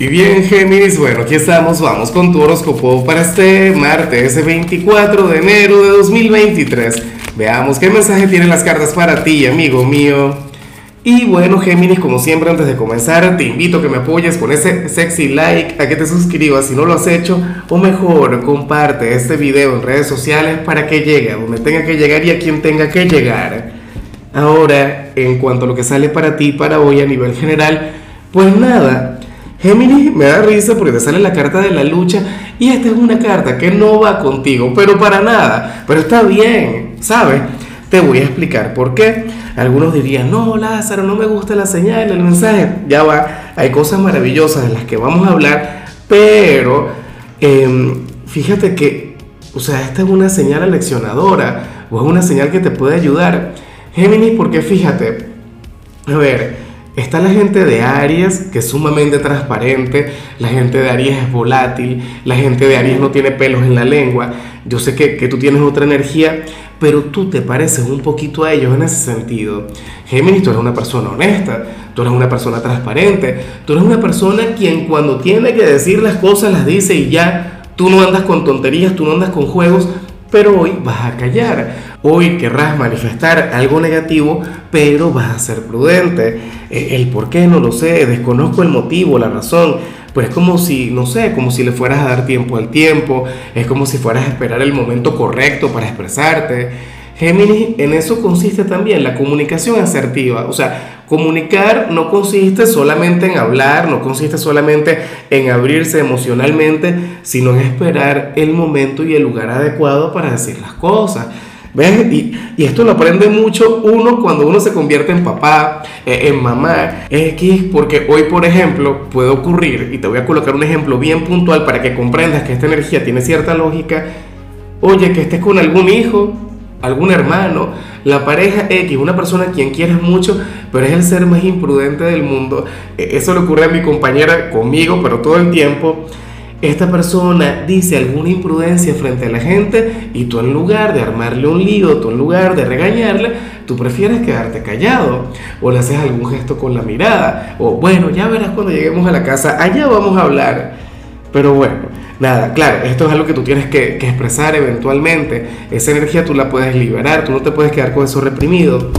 Y bien, Géminis, bueno, aquí estamos, vamos con tu horóscopo para este martes 24 de enero de 2023. Veamos qué mensaje tienen las cartas para ti, amigo mío. Y bueno, Géminis, como siempre, antes de comenzar, te invito a que me apoyes con ese sexy like, a que te suscribas si no lo has hecho, o mejor, comparte este video en redes sociales para que llegue a donde tenga que llegar y a quien tenga que llegar. Ahora, en cuanto a lo que sale para ti para hoy a nivel general, pues nada, Géminis me da risa porque te sale la carta de la lucha y esta es una carta que no va contigo, pero para nada, pero está bien, ¿sabes? Te voy a explicar por qué. Algunos dirían, no, Lázaro, no me gusta la señal, el mensaje. Ya va, hay cosas maravillosas de las que vamos a hablar, pero em, fíjate que, o sea, esta es una señal aleccionadora o es una señal que te puede ayudar. Géminis, porque fíjate, a ver, Está la gente de Aries, que es sumamente transparente, la gente de Aries es volátil, la gente de Aries no tiene pelos en la lengua. Yo sé que, que, tú tienes otra energía, pero tú te pareces un poquito a ellos en ese sentido. Géminis, tú eres una persona honesta, tú eres una persona transparente, tú eres una persona quien cuando tiene que decir las cosas las dice y ya, tú no andas con tonterías, tú no andas con juegos, pero hoy vas a callar. Hoy querrás manifestar algo negativo, pero vas a ser prudente. E, el por qué no lo sé, desconozco el motivo, la razón. Pues es como si, no sé, como si le fueras a dar tiempo al tiempo, es como si fueras a esperar el momento correcto para expresarte. Géminis, en eso consiste también la comunicación asertiva. O sea, comunicar no consiste solamente en hablar, no consiste solamente en abrirse emocionalmente, sino en esperar el momento y el lugar adecuado para decir las cosas. ¿Ves? Y, y, esto lo aprende mucho uno cuando uno se convierte en papá, eh, en mamá, X, porque hoy, por ejemplo, puede ocurrir, y te voy a colocar un ejemplo bien puntual para que comprendas que esta energía tiene cierta lógica, oye, que estés con algún hijo, algún hermano, la pareja X, una persona a quien quieres mucho, pero es el ser más imprudente del mundo. E, eso le ocurre a mi compañera conmigo, pero todo el tiempo esta persona dice alguna imprudencia frente a la gente y tú en lugar de armarle un lío, tú en lugar de regañarle, tú prefieres quedarte callado o le haces algún gesto con la mirada o bueno, ya verás cuando lleguemos a la casa, allá vamos a hablar. Pero bueno, nada, claro, esto es algo que tú tienes que, expresar eventualmente. Esa energía tú la puedes liberar, tú no te puedes quedar con eso reprimido.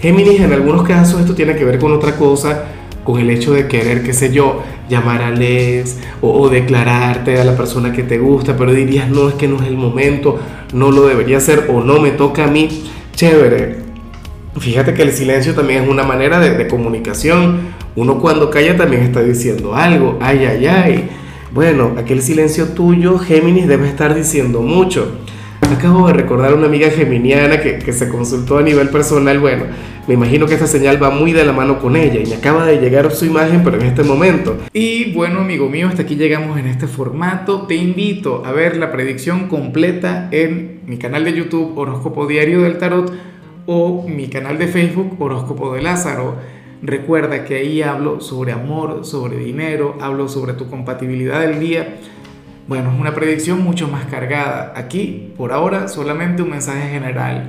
Géminis, en algunos casos esto tiene que ver con otra cosa con el hecho de querer, qué sé yo, llamar a Les o, declararte a la persona que te gusta, pero dirías, no, es que no es el momento, no lo debería hacer o no me toca a mí. Chévere. Fíjate que el silencio también es una manera de, comunicación. Uno cuando calla también está diciendo algo. Ay, ay, ay. Bueno, aquel silencio tuyo, Géminis, debe estar diciendo mucho. Acabo de recordar a una amiga geminiana que, que, se consultó a nivel personal. Bueno, me imagino que esta señal va muy de la mano con ella y me acaba de llegar su imagen, pero en este momento. Y bueno, amigo mío, hasta aquí llegamos en este formato. Te invito a ver la predicción completa en mi canal de YouTube Horóscopo Diario del Tarot o mi canal de Facebook Horóscopo de Lázaro. Recuerda que ahí hablo sobre amor, sobre dinero, hablo sobre tu compatibilidad del día bueno, es una predicción mucho más cargada. Aquí, por ahora, solamente un mensaje general.